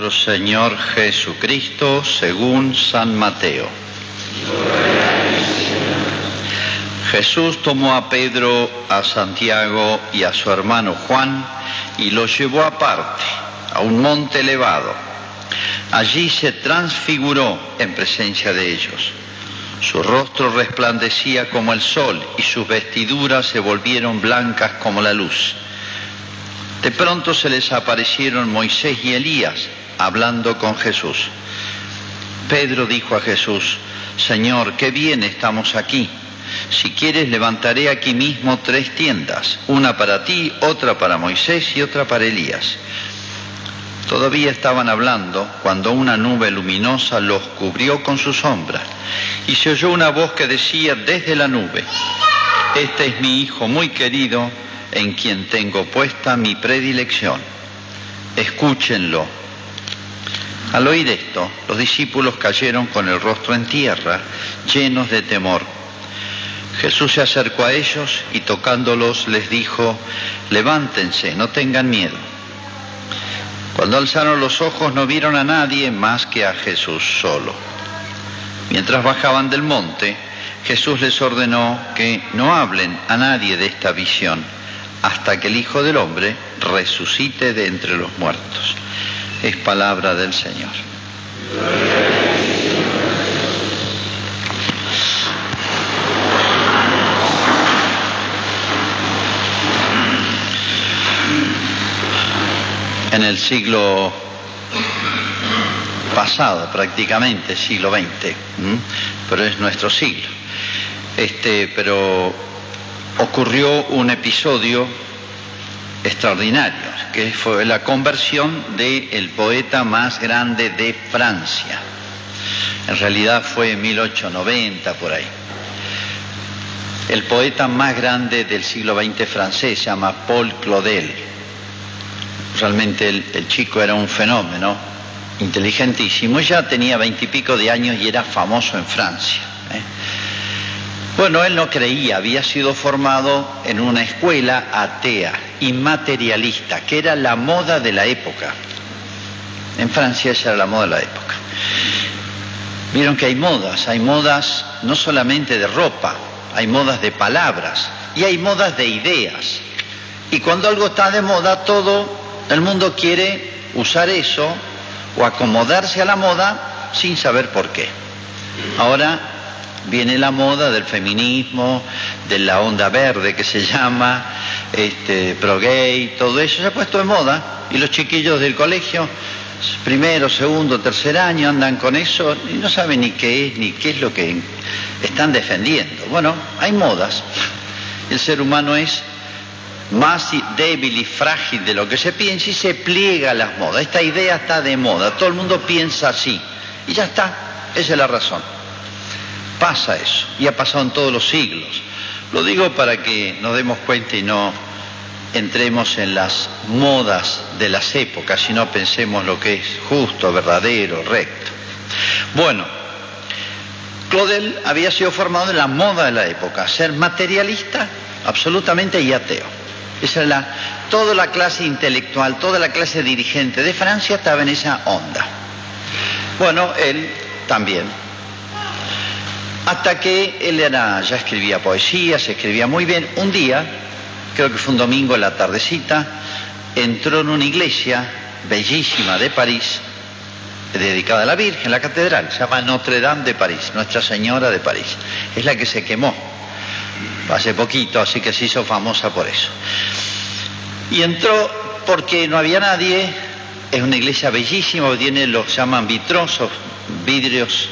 nuestro Señor Jesucristo según San Mateo. Jesús tomó a Pedro, a Santiago y a su hermano Juan y los llevó aparte, a un monte elevado. Allí se transfiguró en presencia de ellos. Su rostro resplandecía como el sol y sus vestiduras se volvieron blancas como la luz. De pronto se les aparecieron Moisés y Elías hablando con Jesús. Pedro dijo a Jesús, Señor, qué bien estamos aquí. Si quieres, levantaré aquí mismo tres tiendas, una para ti, otra para Moisés y otra para Elías. Todavía estaban hablando cuando una nube luminosa los cubrió con su sombra y se oyó una voz que decía desde la nube, Este es mi Hijo muy querido en quien tengo puesta mi predilección. Escúchenlo. Al oír esto, los discípulos cayeron con el rostro en tierra, llenos de temor. Jesús se acercó a ellos y tocándolos les dijo, levántense, no tengan miedo. Cuando alzaron los ojos no vieron a nadie más que a Jesús solo. Mientras bajaban del monte, Jesús les ordenó que no hablen a nadie de esta visión hasta que el Hijo del Hombre resucite de entre los muertos. Es palabra del Señor. En el siglo pasado, prácticamente, siglo XX, pero es nuestro siglo. Este, pero ocurrió un episodio extraordinario, que fue la conversión del poeta más grande de Francia. En realidad fue en 1890 por ahí. El poeta más grande del siglo XX francés se llama Paul Claudel. Realmente el, chico era un fenómeno, inteligentísimo. Ya tenía veintipico de años y era famoso en Francia. ¿eh? Bueno, él no creía, había sido formado en una escuela atea, inmaterialista, que era la moda de la época. En Francia esa era la moda de la época. Vieron que hay modas, hay modas no solamente de ropa, hay modas de palabras y hay modas de ideas. Y cuando algo está de moda, todo el mundo quiere usar eso o acomodarse a la moda sin saber por qué. Ahora viene la moda del feminismo, de la onda verde que se llama, este, pro gay, todo eso se ha puesto de moda y los chiquillos del colegio, primero, segundo, tercer año, andan con eso y no saben ni qué es, ni qué es lo que están defendiendo. Bueno, hay modas. El ser humano es más débil y frágil de lo que se piensa y se pliega a las modas. Esta idea está de moda, todo el mundo piensa así y ya está, esa es la razón. Pasa eso, y ha pasado en todos los siglos. Lo digo para que nos demos cuenta y no entremos en las modas de las épocas, sino pensemos lo que es justo, verdadero, recto. Bueno, Claudel había sido formado en la moda de la época, ser materialista absolutamente y ateo. Era toda la clase intelectual, toda la clase dirigente de Francia estaba en esa onda. Bueno, él también hasta que él era, ya escribía poesía, se escribía muy bien. Un día, creo que fue un domingo en la tardecita, entró en una iglesia bellísima de París, dedicada a la Virgen, la catedral, se llama Notre Dame de París, Nuestra Señora de París. Es la que se quemó hace poquito, así que se hizo famosa por eso. Y entró porque no había nadie, es una iglesia bellísima, tiene lo que llaman vitrosos, vidrios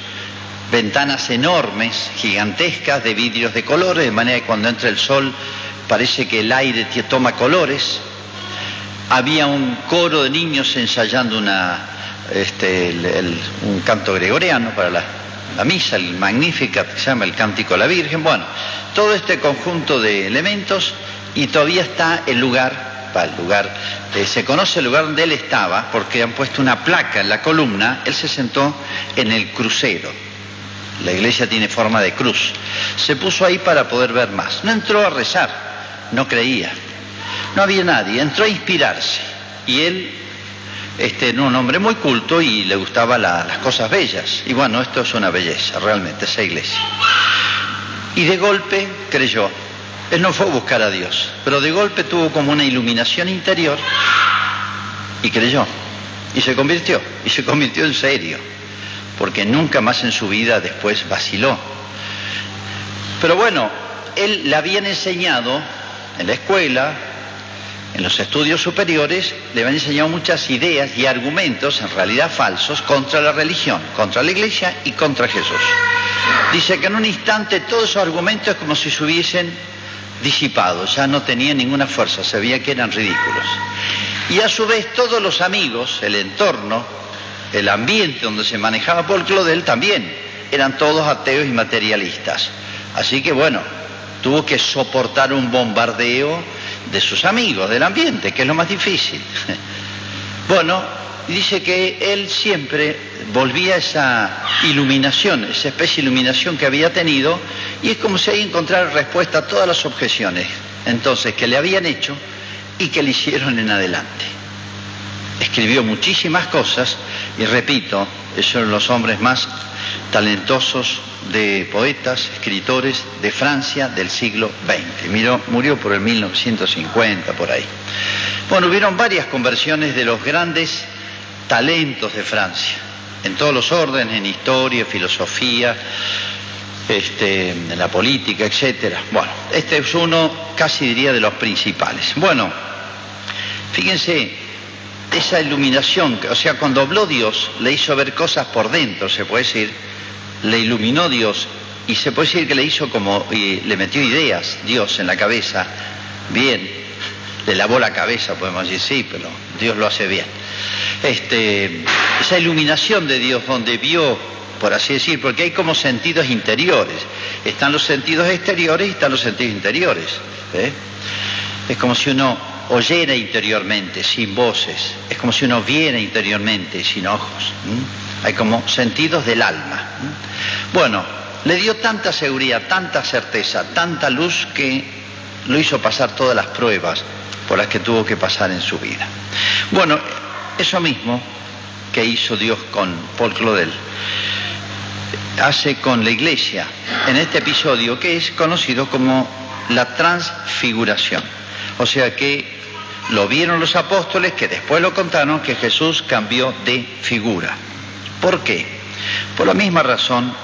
ventanas enormes, gigantescas, de vidrios de colores, de manera que cuando entra el sol parece que el aire toma colores. Había un coro de niños ensayando este, un canto gregoriano para la, misa, el Magnificat, que se llama el Cántico de la Virgen. Bueno, todo este conjunto de elementos y todavía está el lugar, el lugar, eh, se conoce el lugar donde él estaba porque han puesto una placa en la columna, él se sentó en el crucero, la iglesia tiene forma de cruz. Se puso ahí para poder ver más. No entró a rezar, no creía. No había nadie, entró a inspirarse. Y él este, era un hombre muy culto y le gustaban las cosas bellas. Y bueno, esto es una belleza, realmente, esa iglesia. Y de golpe creyó. Él no fue a buscar a Dios, pero de golpe tuvo como una iluminación interior y creyó. Y se convirtió, y se convirtió en serio, porque nunca más en su vida después vaciló. Pero bueno, él le habían enseñado en la escuela, en los estudios superiores, le habían enseñado muchas ideas y argumentos, en realidad falsos, contra la religión, contra la iglesia y contra Jesús. Dice que en un instante todos esos argumentos como si se hubiesen disipado, ya no tenían ninguna fuerza, se veía que eran ridículos. Y a su vez todos los amigos, el entorno, el ambiente donde se manejaba Paul Claudel también eran todos ateos y materialistas. Así que bueno, tuvo que soportar un bombardeo de sus amigos, del ambiente, que es lo más difícil. bueno, dice que él siempre volvía a esa iluminación, esa especie de iluminación que había tenido, y es como si ahí encontrara respuesta a todas las objeciones, entonces, que le habían hecho y que le hicieron en adelante. Escribió muchísimas cosas, y repito, son los hombres más talentosos de poetas, escritores de Francia del siglo XX. Murió por el 1950, por ahí. Bueno, hubieron varias conversiones de los grandes talentos de Francia, en todos los órdenes, en historia, filosofía, este, en la política, etc. Bueno, este es uno, casi diría, de los principales. Bueno, fíjense, esa iluminación, o sea, cuando habló Dios, le hizo ver cosas por dentro, se puede decir, le iluminó Dios y se puede decir que le hizo como, y le metió ideas Dios en la cabeza, bien, le lavó la cabeza, podemos decir, sí, pero Dios lo hace bien. Este, esa iluminación de Dios donde vio, por así decir, porque hay como sentidos interiores, están los sentidos exteriores y están los sentidos interiores. ¿eh? Es como si uno oyera interiormente, sin voces, es como si uno viera interiormente, sin ojos. Hay como sentidos del alma. Bueno, le dio tanta seguridad, tanta certeza, tanta luz que lo hizo pasar todas las pruebas por las que tuvo que pasar en su vida. Bueno, eso mismo que hizo Dios con Paul Claudel, hace con la iglesia en este episodio que es conocido como la transfiguración. O sea que lo vieron los apóstoles que después lo contaron que Jesús cambió de figura. ¿Por qué? Por la misma razón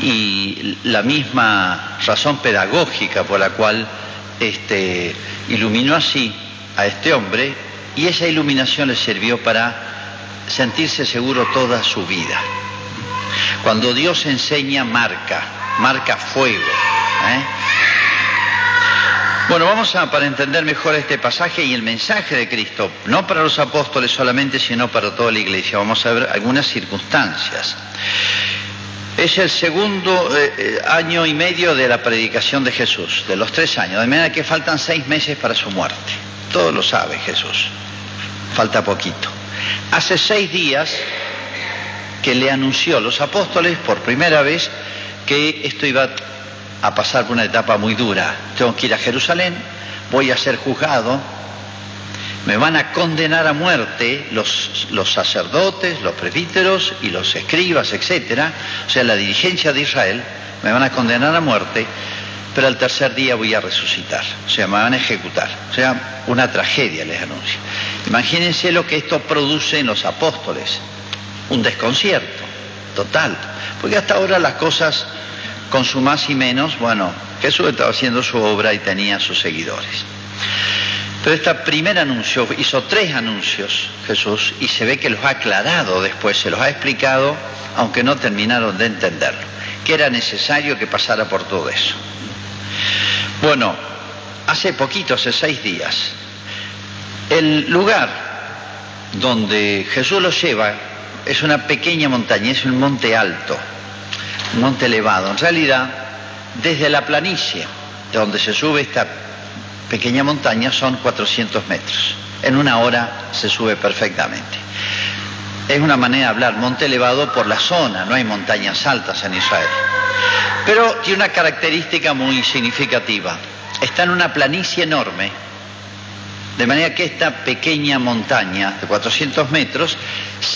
y la misma razón pedagógica por la cual este, iluminó así a este hombre y esa iluminación le sirvió para sentirse seguro toda su vida. Cuando Dios enseña, marca, marca fuego. ¿eh? Bueno, vamos a, para entender mejor este pasaje y el mensaje de Cristo, no para los apóstoles solamente, sino para toda la iglesia, vamos a ver algunas circunstancias. Es el segundo eh, eh, año y medio de la predicación de Jesús, de los tres años, de manera que faltan seis meses para su muerte. Todo lo sabe Jesús, falta poquito. Hace seis días que le anunció a los apóstoles por primera vez que esto iba a pasar por una etapa muy dura. Tengo que ir a Jerusalén, voy a ser juzgado, me van a condenar a muerte los, los sacerdotes, los presbíteros y los escribas, etcétera, o sea, la dirigencia de Israel, me van a condenar a muerte, pero al tercer día voy a resucitar, o sea, me van a ejecutar, o sea, una tragedia les anuncio. Imagínense lo que esto produce en los apóstoles, un desconcierto total, porque hasta ahora las cosas con su más y menos, bueno, Jesús estaba haciendo su obra y tenía sus seguidores. Pero este primer anuncio, hizo tres anuncios Jesús y se ve que los ha aclarado después, se los ha explicado, aunque no terminaron de entenderlo, que era necesario que pasara por todo eso. Bueno, hace poquito, hace seis días, el lugar donde Jesús los lleva es una pequeña montaña, es un monte alto monte elevado. En realidad, desde la planicie, de donde se sube esta pequeña montaña, son 400 metros. En una hora se sube perfectamente. Es una manera de hablar, monte elevado por la zona, no hay montañas altas en Israel. Pero tiene una característica muy significativa. Está en una planicie enorme De manera que esta pequeña montaña de 400 metros,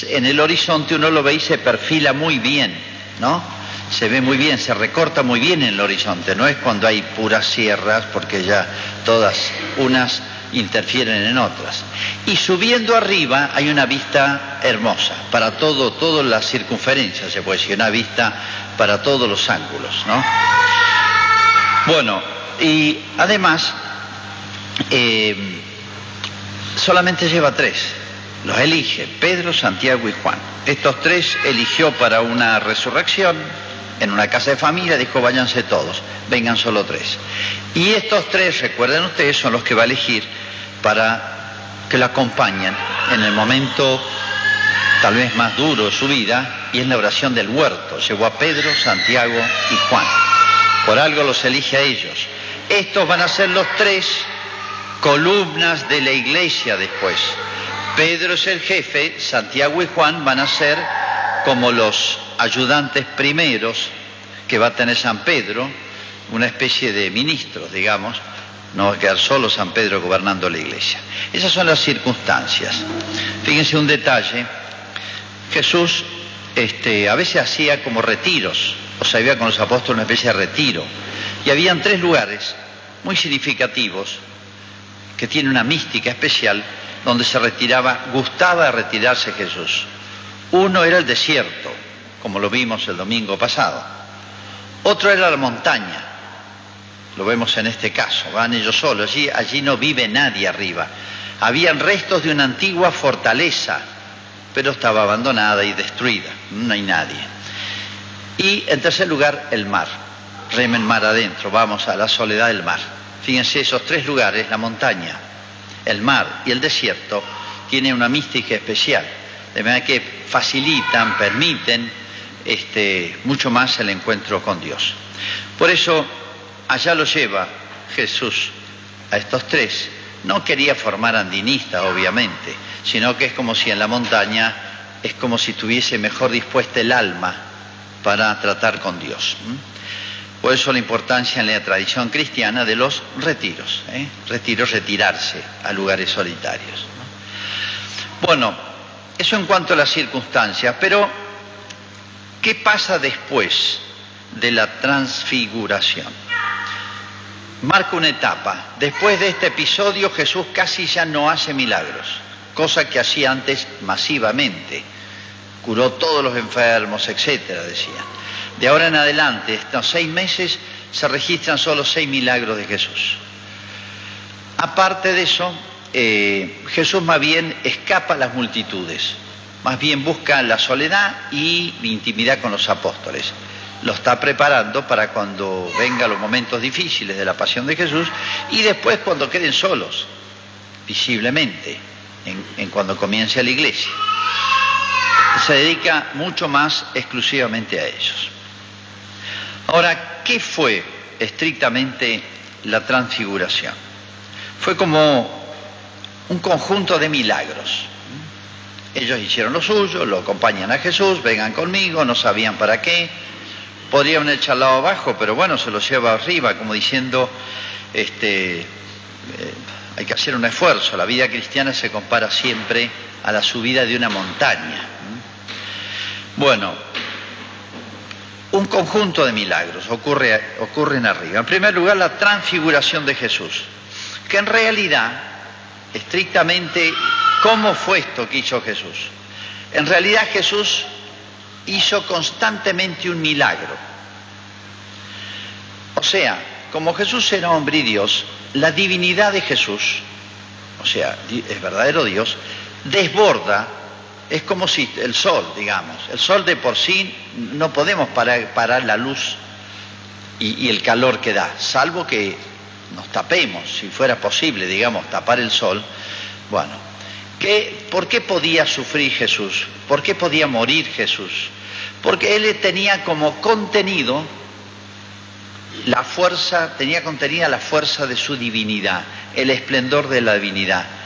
en el horizonte uno lo ve y se perfila muy bien, ¿no? Se ve muy bien, se recorta muy bien en el horizonte, no es cuando hay puras sierras, porque ya todas unas interfieren en otras. Y subiendo arriba hay una vista hermosa, para todo, toda la circunferencia, se puede decir, una vista para todos los ángulos, ¿no? Bueno, y además, eh, solamente lleva tres, los elige, Pedro, Santiago y Juan. Estos tres eligió para una resurrección, en una casa de familia, dijo váyanse todos, vengan solo tres. Y estos tres, recuerden ustedes, son los que va a elegir para que lo acompañen en el momento tal vez más duro de su vida, y es la oración del huerto. Llevó a Pedro, Santiago y Juan. Por algo los elige a ellos. Estos van a ser los tres columnas de la iglesia después. Pedro es el jefe, Santiago y Juan van a ser como los ayudantes primeros que va a tener San Pedro, una especie de ministros, digamos, no va a quedar solo San Pedro gobernando la iglesia. Esas son las circunstancias. Fíjense un detalle, Jesús este, a veces hacía como retiros, o sea, había con los apóstoles una especie de retiro, y habían tres lugares muy significativos que tienen una mística especial donde se retiraba, gustaba retirarse Jesús. Uno era el desierto, como lo vimos el domingo pasado. Otro era la montaña, lo vemos en este caso, van ellos solos, allí, allí no vive nadie arriba. Habían restos de una antigua fortaleza, pero estaba abandonada y destruida, no hay nadie. Y en tercer lugar, el mar, remen mar adentro, vamos a la soledad del mar. Fíjense, esos tres lugares, la montaña, el mar y el desierto, tienen una mística especial, de manera que facilitan, permiten este, mucho más el encuentro con Dios. Por eso, allá lo lleva Jesús a estos tres. No quería formar andinistas, obviamente, sino que es como si en la montaña es como si tuviese mejor dispuesta el alma para tratar con Dios. Por eso la importancia en la tradición cristiana de los retiros. ¿eh? Retiros, retirarse a lugares solitarios. Bueno, eso en cuanto a las circunstancias, pero ¿qué pasa después de la transfiguración? Marca una etapa. Después de este episodio Jesús casi ya no hace milagros, cosa que hacía antes masivamente. Curó todos los enfermos, etcétera, decían. De ahora en adelante, estos seis meses, se registran solo seis milagros de Jesús. Aparte de eso, eh, Jesús más bien escapa a las multitudes, más bien busca la soledad y intimidad con los apóstoles. Lo está preparando para cuando vengan los momentos difíciles de la pasión de Jesús y después cuando queden solos, visiblemente, en cuando comience la iglesia. Se dedica mucho más exclusivamente a ellos. Ahora, ¿qué fue estrictamente la transfiguración? Fue como un conjunto de milagros. Ellos hicieron lo suyo, lo acompañan a Jesús, vengan conmigo, no sabían para qué. Podrían echarlo abajo, pero bueno, se lo lleva arriba, como diciendo, este, eh, hay que hacer un esfuerzo. La vida cristiana se compara siempre a la subida de una montaña. Bueno, un conjunto de milagros ocurre, ocurren arriba. En primer lugar, la transfiguración de Jesús, que en realidad, estrictamente, ¿cómo fue esto que hizo Jesús? En realidad Jesús hizo constantemente un milagro. O sea, como Jesús era hombre y Dios, la divinidad de Jesús, o sea, es verdadero Dios, desborda es como si el sol, digamos, el sol de por sí no podemos parar, la luz y, el calor que da, salvo que nos tapemos, si fuera posible, digamos, tapar el sol. Bueno, ¿qué, ¿por qué podía sufrir Jesús? ¿Por qué podía morir Jesús? Porque él tenía como contenido la fuerza, tenía contenida la fuerza de su divinidad, el esplendor de la divinidad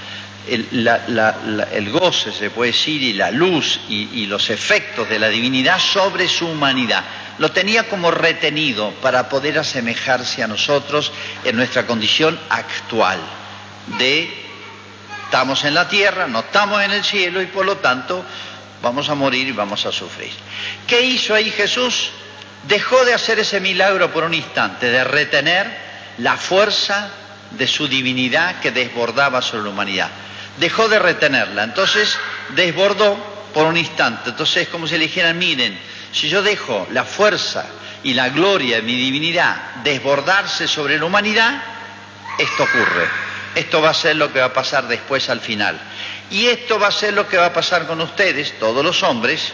el, goce, se puede decir, y la luz y, los efectos de la divinidad sobre su humanidad. Lo tenía como retenido para poder asemejarse a nosotros en nuestra condición actual de estamos en la tierra, no estamos en el cielo y por lo tanto vamos a morir y vamos a sufrir. ¿Qué hizo ahí Jesús? Dejó de hacer ese milagro por un instante, de retener la fuerza de su divinidad que desbordaba sobre la humanidad. Dejó de retenerla, entonces desbordó por un instante. Entonces es como si le dijeran, miren, si yo dejo la fuerza y la gloria de mi divinidad desbordarse sobre la humanidad, esto ocurre. Esto va a ser lo que va a pasar después al final. Y esto va a ser lo que va a pasar con ustedes, todos los hombres,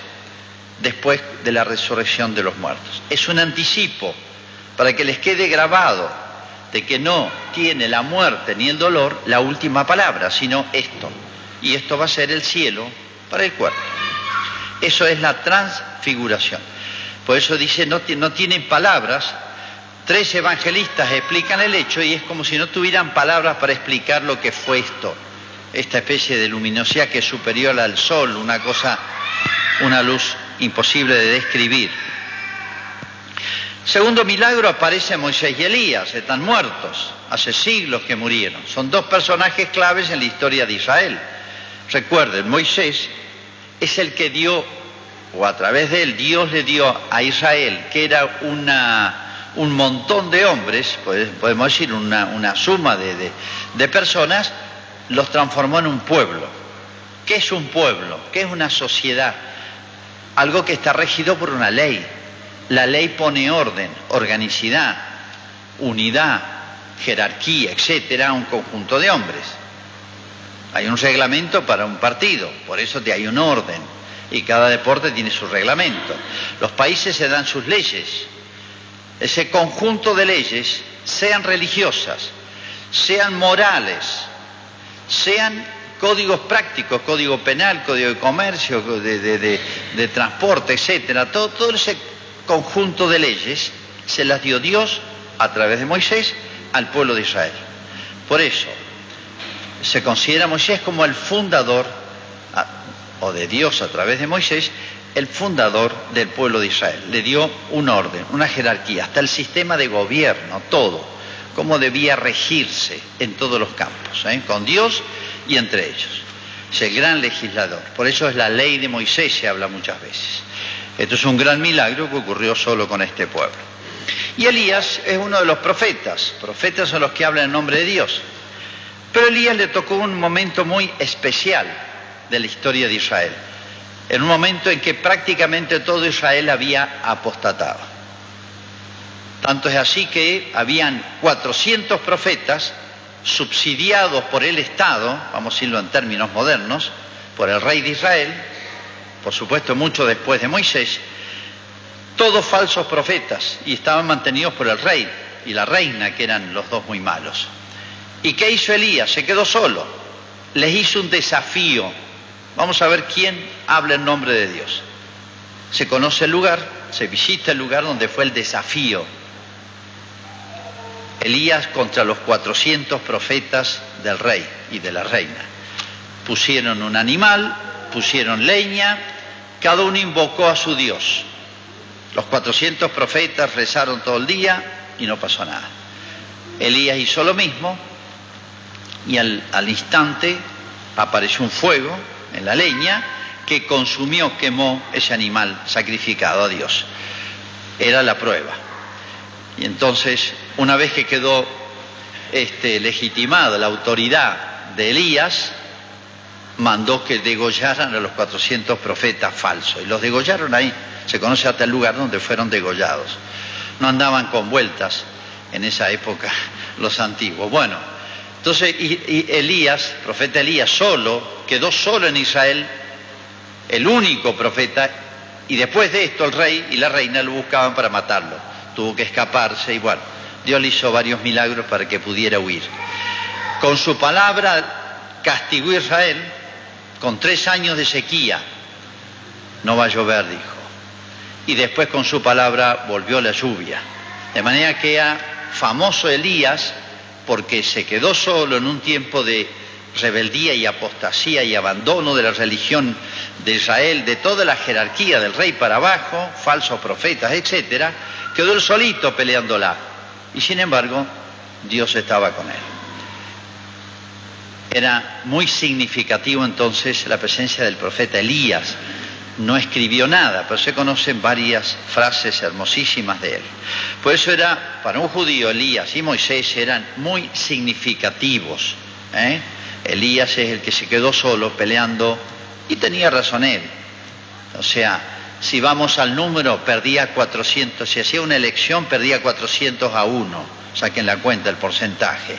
después de la resurrección de los muertos. Es un anticipo para que les quede grabado de que no tiene la muerte ni el dolor la última palabra, sino esto. Y esto va a ser el cielo para el cuerpo. Eso es la transfiguración. Por eso dice, no, no tienen palabras. Tres evangelistas explican el hecho y es como si no tuvieran palabras para explicar lo que fue esto. Esta especie de luminosidad que es superior al sol, una cosa, una luz imposible de describir. Segundo milagro aparece Moisés y Elías, están muertos, hace siglos que murieron. Son dos personajes claves en la historia de Israel. Recuerden, Moisés es el que dio, o a través de él, Dios le dio a Israel, que era un montón de hombres, podemos decir una, suma de personas, los transformó en un pueblo. ¿Qué es un pueblo? ¿Qué es una sociedad? Algo que está regido por una ley. La ley pone orden, organicidad, unidad, jerarquía, etcétera, a un conjunto de hombres. Hay un reglamento para un partido, por eso hay un orden. Y cada deporte tiene su reglamento. Los países se dan sus leyes. Ese conjunto de leyes, sean religiosas, sean morales, sean códigos prácticos, código penal, código de comercio, de, transporte, etcétera, todo, todo ese conjunto de leyes se las dio Dios a través de Moisés al pueblo de Israel. Por eso, se considera Moisés como el fundador, o de Dios a través de Moisés, el fundador del pueblo de Israel. Le dio un orden, una jerarquía, hasta el sistema de gobierno, todo, cómo debía regirse en todos los campos, ¿eh? con Dios y entre ellos. Es el gran legislador. Por eso es la ley de Moisés, se habla muchas veces. Esto es un gran milagro que ocurrió solo con este pueblo. Y Elías es uno de los profetas. Profetas son los que hablan en nombre de Dios. Pero Elías le tocó un momento muy especial de la historia de Israel, en un momento en que prácticamente todo Israel había apostatado. Tanto es así que habían 400 profetas subsidiados por el Estado, vamos a decirlo en términos modernos, por el rey de Israel, por supuesto mucho después de Moisés, todos falsos profetas y estaban mantenidos por el rey y la reina, que eran los dos muy malos. ¿Y qué hizo Elías? Se quedó solo. Les hizo un desafío. Vamos a ver quién habla en nombre de Dios. Se conoce el lugar, se visita el lugar donde fue el desafío. Elías contra los 400 profetas del rey y de la reina. Pusieron un animal, pusieron leña, cada uno invocó a su Dios. Los 400 profetas rezaron todo el día y no pasó nada. Elías hizo lo mismo, y al, instante apareció un fuego en la leña que consumió, quemó ese animal sacrificado a Dios. Era la prueba. Y entonces, una vez que quedó este, legitimada la autoridad de Elías, mandó que degollaran a los 400 profetas falsos. Y los degollaron ahí. Se conoce hasta el lugar donde fueron degollados. No andaban con vueltas en esa época los antiguos. Bueno, entonces Elías, profeta Elías, solo, quedó solo en Israel, el único profeta, y después de esto el rey y la reina lo buscaban para matarlo. Tuvo que escaparse y bueno, Dios le hizo varios milagros para que pudiera huir. Con su palabra castigó a Israel con tres años de sequía. No va a llover, dijo. Y después con su palabra volvió la lluvia. De manera que era famoso Elías porque se quedó solo en un tiempo de rebeldía y apostasía y abandono de la religión de Israel, de toda la jerarquía del rey para abajo, falsos profetas, etcétera, quedó él solito peleándola. Y sin embargo, Dios estaba con él. Era muy significativo entonces la presencia del profeta Elías. No escribió nada, pero se conocen varias frases hermosísimas de él. Por eso era, para un judío, Elías y Moisés eran muy significativos. ¿eh? Elías es el que se quedó solo peleando y tenía razón él. O sea, si vamos al número, perdía 400, si hacía una elección, perdía 400 a 1, saquen la cuenta el porcentaje.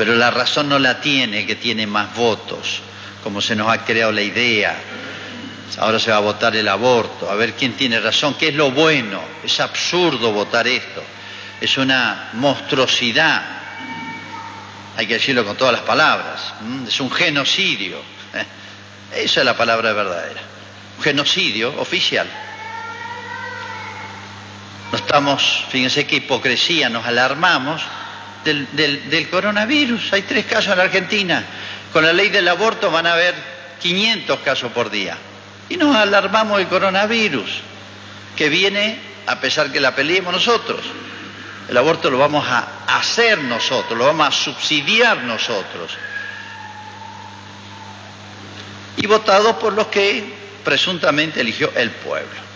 Pero la razón no la tiene, que tiene más votos, como se nos ha creado la idea. Ahora se va a votar el aborto, a ver quién tiene razón, qué es lo bueno. Es absurdo votar esto, es una monstruosidad, hay que decirlo con todas las palabras, es un genocidio. Esa es la palabra verdadera genocidio oficial. No estamos, fíjense qué hipocresía, nos alarmamos del, del, coronavirus. Hay tres casos en Argentina. Con la ley del aborto van a haber 500 casos por día. Y nos alarmamos del coronavirus, que viene a pesar que la peleemos nosotros. El aborto lo vamos a hacer nosotros, lo vamos a subsidiar nosotros. Y votado por los que presuntamente eligió el pueblo.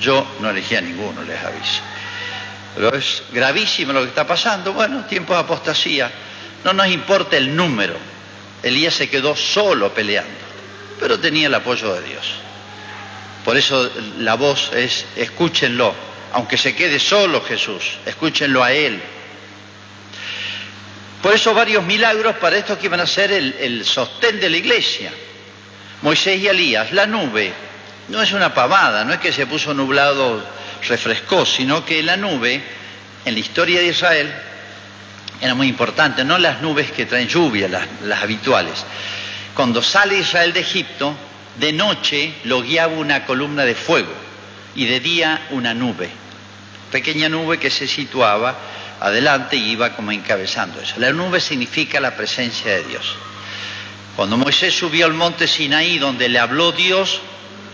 Yo no elegí a ninguno, les aviso. Pero es gravísimo lo que está pasando. Bueno, tiempo de apostasía. No nos importa el número. Elías se quedó solo peleando, pero tenía el apoyo de Dios. Por eso la voz es, escúchenlo, aunque se quede solo Jesús, escúchenlo a Él. Por eso varios milagros para esto que iban a ser el, el sostén de la iglesia. Moisés y Elías, la nube no es una pavada, no es que se puso nublado, refrescó, sino que la nube, en la historia de Israel, era muy importante, no las nubes que traen lluvia, las, habituales. Cuando sale Israel de Egipto, de noche lo guiaba una columna de fuego y de día una nube, pequeña nube que se situaba adelante y iba como encabezando eso. La nube significa la presencia de Dios. Cuando Moisés subió al monte Sinaí donde le habló Dios,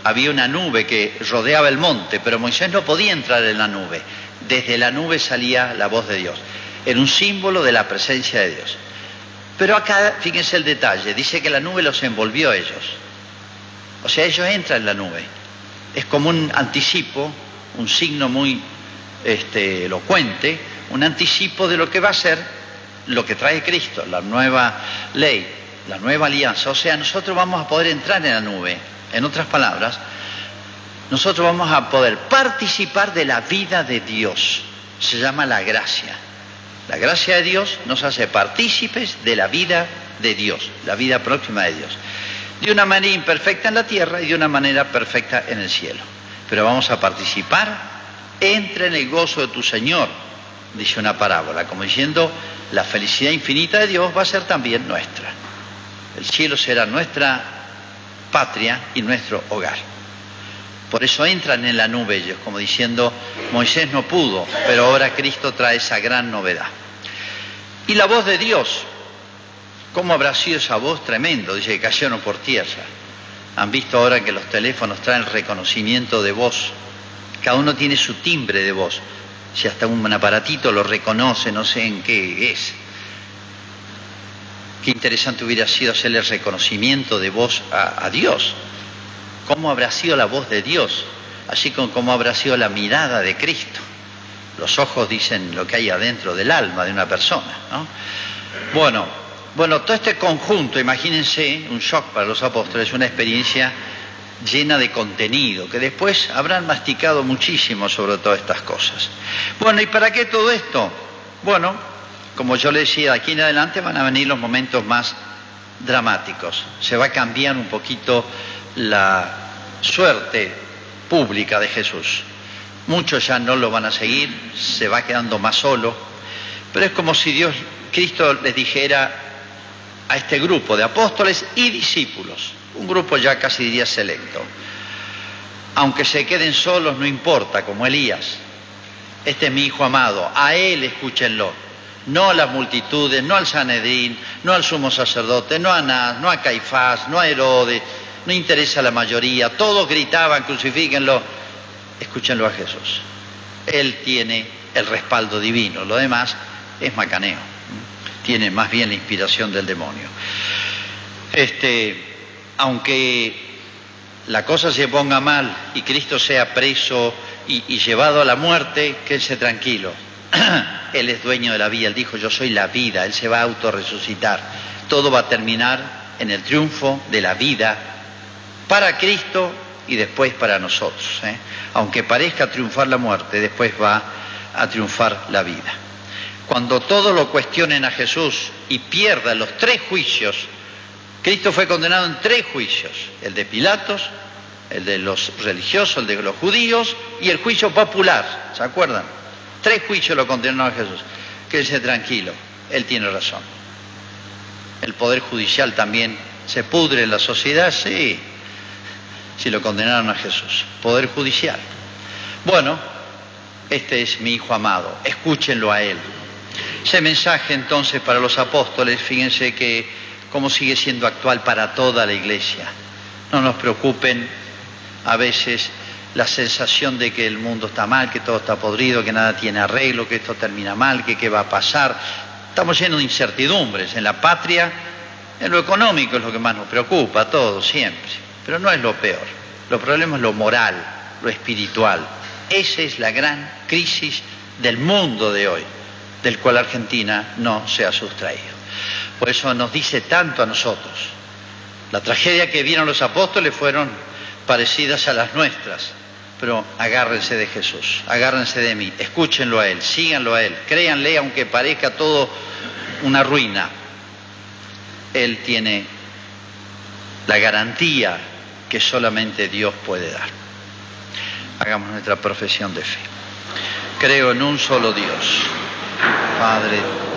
había una nube que rodeaba el monte, pero Moisés no podía entrar en la nube. Desde la nube salía la voz de Dios. Era un símbolo de la presencia de Dios. Pero acá, fíjense el detalle, dice que la nube los envolvió a ellos. O sea, ellos entran en la nube. Es como un anticipo, un signo muy este, elocuente, un anticipo de lo que va a ser lo que trae Cristo, la nueva ley la nueva alianza. O sea, nosotros vamos a poder entrar en la nube. En otras palabras, nosotros vamos a poder participar de la vida de Dios. Se llama la gracia. La gracia de Dios nos hace partícipes de la vida de Dios, la vida próxima de Dios. De una manera imperfecta en la tierra y de una manera perfecta en el cielo. Pero vamos a participar, entra en el gozo de tu Señor, dice una parábola, como diciendo, la felicidad infinita de Dios va a ser también nuestra. El cielo será nuestra patria y nuestro hogar. Por eso entran en la nube ellos, como diciendo, Moisés no pudo, pero ahora Cristo trae esa gran novedad. Y la voz de Dios, ¿cómo habrá sido esa voz? Tremendo, dice que cayeron por tierra. Han visto ahora que los teléfonos traen reconocimiento de voz. Cada uno tiene su timbre de voz. Si hasta un aparatito lo reconoce, no sé en qué es. Qué interesante hubiera sido hacerle reconocimiento de voz a, Dios. ¿Cómo habrá sido la voz de Dios? Así como habrá sido la mirada de Cristo. Los ojos dicen lo que hay adentro del alma de una persona. ¿no? Bueno, bueno, todo este conjunto, imagínense, un shock para los apóstoles, una experiencia llena de contenido, que después habrán masticado muchísimo sobre todas estas cosas. Bueno, ¿y para qué todo esto? Bueno, como yo le decía, aquí en adelante van a venir los momentos más dramáticos. Se va a cambiar un poquito la suerte pública de Jesús. Muchos ya no lo van a seguir, se va quedando más solo, pero es como si Dios, Cristo les dijera a este grupo de apóstoles y discípulos, un grupo ya casi diría selecto, aunque se queden solos no importa, como Elías, este es mi hijo amado, a él escúchenlo no a las multitudes, no al Sanedrín, no al sumo sacerdote, no a Anás, no a Caifás, no a Herodes, no interesa a la mayoría, todos gritaban, crucifíquenlo, escúchenlo a Jesús. Él tiene el respaldo divino, lo demás es macaneo, tiene más bien la inspiración del demonio. Este, aunque la cosa se ponga mal y Cristo sea preso y, y llevado a la muerte, quédese tranquilo. él es dueño de la vida, Él dijo, yo soy la vida, Él se va a autorresucitar. Todo va a terminar en el triunfo de la vida para Cristo y después para nosotros. ¿eh? Aunque parezca triunfar la muerte, después va a triunfar la vida. Cuando todos lo cuestionen a Jesús y pierdan los tres juicios, Cristo fue condenado en tres juicios, el de Pilatos, el de los religiosos, el de los judíos y el juicio popular, ¿se acuerdan? Tres juicios lo condenaron a Jesús. Quédese tranquilo, él tiene razón. El poder judicial también se pudre en la sociedad, sí, si lo condenaron a Jesús. Poder judicial. Bueno, este es mi hijo amado, escúchenlo a él. Ese mensaje entonces para los apóstoles, fíjense que cómo sigue siendo actual para toda la iglesia. No nos preocupen a veces la sensación de que el mundo está mal, que todo está podrido, que nada tiene arreglo, que esto termina mal, que qué va a pasar. Estamos llenos de incertidumbres. En la patria, en lo económico es lo que más nos preocupa, a todos, siempre. Pero no es lo peor. Lo problema es lo moral, lo espiritual. Esa es la gran crisis del mundo de hoy, del cual Argentina no se ha sustraído. Por eso nos dice tanto a nosotros. La tragedia que vieron los apóstoles fueron parecidas a las nuestras pero agárrense de Jesús, agárrense de mí, escúchenlo a Él, síganlo a Él, créanle aunque parezca todo una ruina. Él tiene la garantía que solamente Dios puede dar. Hagamos nuestra profesión de fe. Creo en un solo Dios, Padre.